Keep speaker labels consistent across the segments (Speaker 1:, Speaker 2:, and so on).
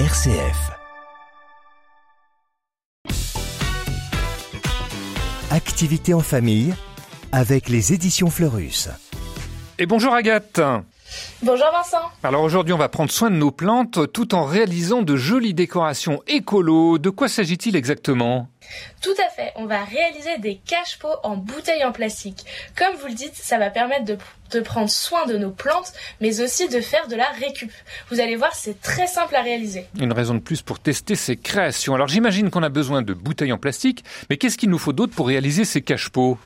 Speaker 1: RCF. Activité en famille avec les éditions Fleurus.
Speaker 2: Et bonjour Agathe.
Speaker 3: Bonjour Vincent.
Speaker 2: Alors aujourd'hui, on va prendre soin de nos plantes tout en réalisant de jolies décorations écolo. De quoi s'agit-il exactement?
Speaker 3: Tout à fait, on va réaliser des cache-pots en bouteilles en plastique. Comme vous le dites, ça va permettre de, de prendre soin de nos plantes, mais aussi de faire de la récup. Vous allez voir, c'est très simple à réaliser.
Speaker 2: Une raison de plus pour tester ces créations. Alors j'imagine qu'on a besoin de bouteilles en plastique, mais qu'est-ce qu'il nous faut d'autre pour réaliser ces cache-pots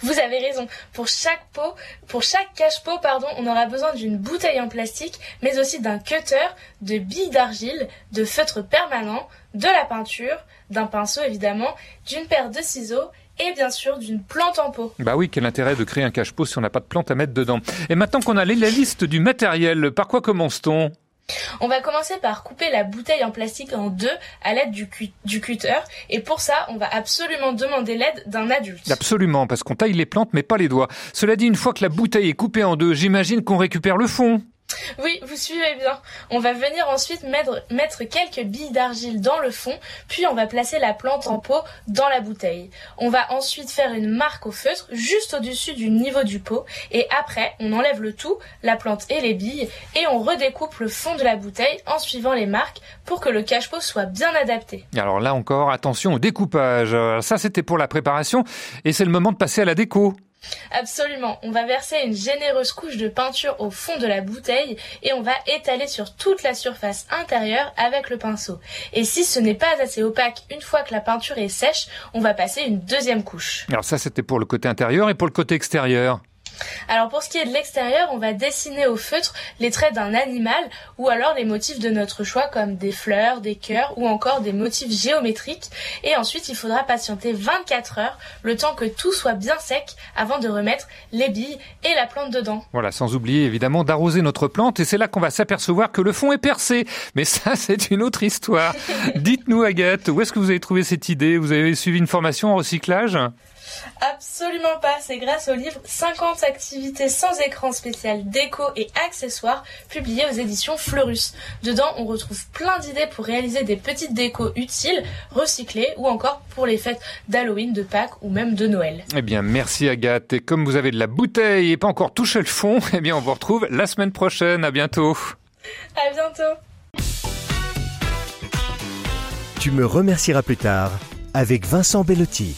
Speaker 3: Vous avez raison. Pour chaque pot, pour chaque cache-pot, pardon, on aura besoin d'une bouteille en plastique, mais aussi d'un cutter, de billes d'argile, de feutre permanent, de la peinture, d'un pinceau évidemment, d'une paire de ciseaux et bien sûr d'une plante en pot.
Speaker 2: Bah oui, quel intérêt de créer un cache-pot si on n'a pas de plante à mettre dedans. Et maintenant qu'on a la liste du matériel, par quoi commence-t-on?
Speaker 3: On va commencer par couper la bouteille en plastique en deux à l'aide du, cu- du cutter et pour ça, on va absolument demander l'aide d'un adulte.
Speaker 2: Absolument, parce qu'on taille les plantes mais pas les doigts. Cela dit, une fois que la bouteille est coupée en deux, j'imagine qu'on récupère le fond.
Speaker 3: Oui, vous suivez bien. On va venir ensuite mettre, quelques billes d'argile dans le fond, puis on va placer la plante en pot dans la bouteille. On va ensuite faire une marque au feutre juste au-dessus du niveau du pot, et après on enlève le tout, la plante et les billes, et on redécoupe le fond de la bouteille en suivant les marques pour que le cache-pot soit bien adapté.
Speaker 2: Alors là encore, attention au découpage. Ça, c'était pour la préparation, et c'est le moment de passer à la déco.
Speaker 3: Absolument, on va verser une généreuse couche de peinture au fond de la bouteille et on va étaler sur toute la surface intérieure avec le pinceau. Et si ce n'est pas assez opaque une fois que la peinture est sèche, on va passer une deuxième couche.
Speaker 2: Alors ça, c'était pour le côté intérieur et pour le côté extérieur.
Speaker 3: Alors pour ce qui est de l'extérieur, on va dessiner au feutre les traits d'un animal ou alors les motifs de notre choix comme des fleurs, des cœurs ou encore des motifs géométriques. Et ensuite, il faudra patienter 24 heures, le temps que tout soit bien sec avant de remettre les billes et la plante dedans.
Speaker 2: Voilà, sans oublier évidemment d'arroser notre plante, et c'est là qu'on va s'apercevoir que le fond est percé. Mais ça, c'est une autre histoire. Dites-nous, Agathe, où est-ce que vous avez trouvé cette idée? Vous avez suivi une formation en recyclage?
Speaker 3: Absolument pas, c'est grâce au livre 50 activités sans écran spécial déco et accessoires publié aux éditions Fleurus. Dedans, on retrouve plein d'idées pour réaliser des petites décos utiles, recyclées ou encore pour les fêtes d'Halloween, de Pâques ou même de Noël.
Speaker 2: Eh bien, merci Agathe. Et comme vous avez de la bouteille et pas encore touché le fond, eh bien, on vous retrouve la semaine prochaine. À bientôt.
Speaker 3: À bientôt
Speaker 1: Tu me remercieras plus tard avec Vincent Bellotti.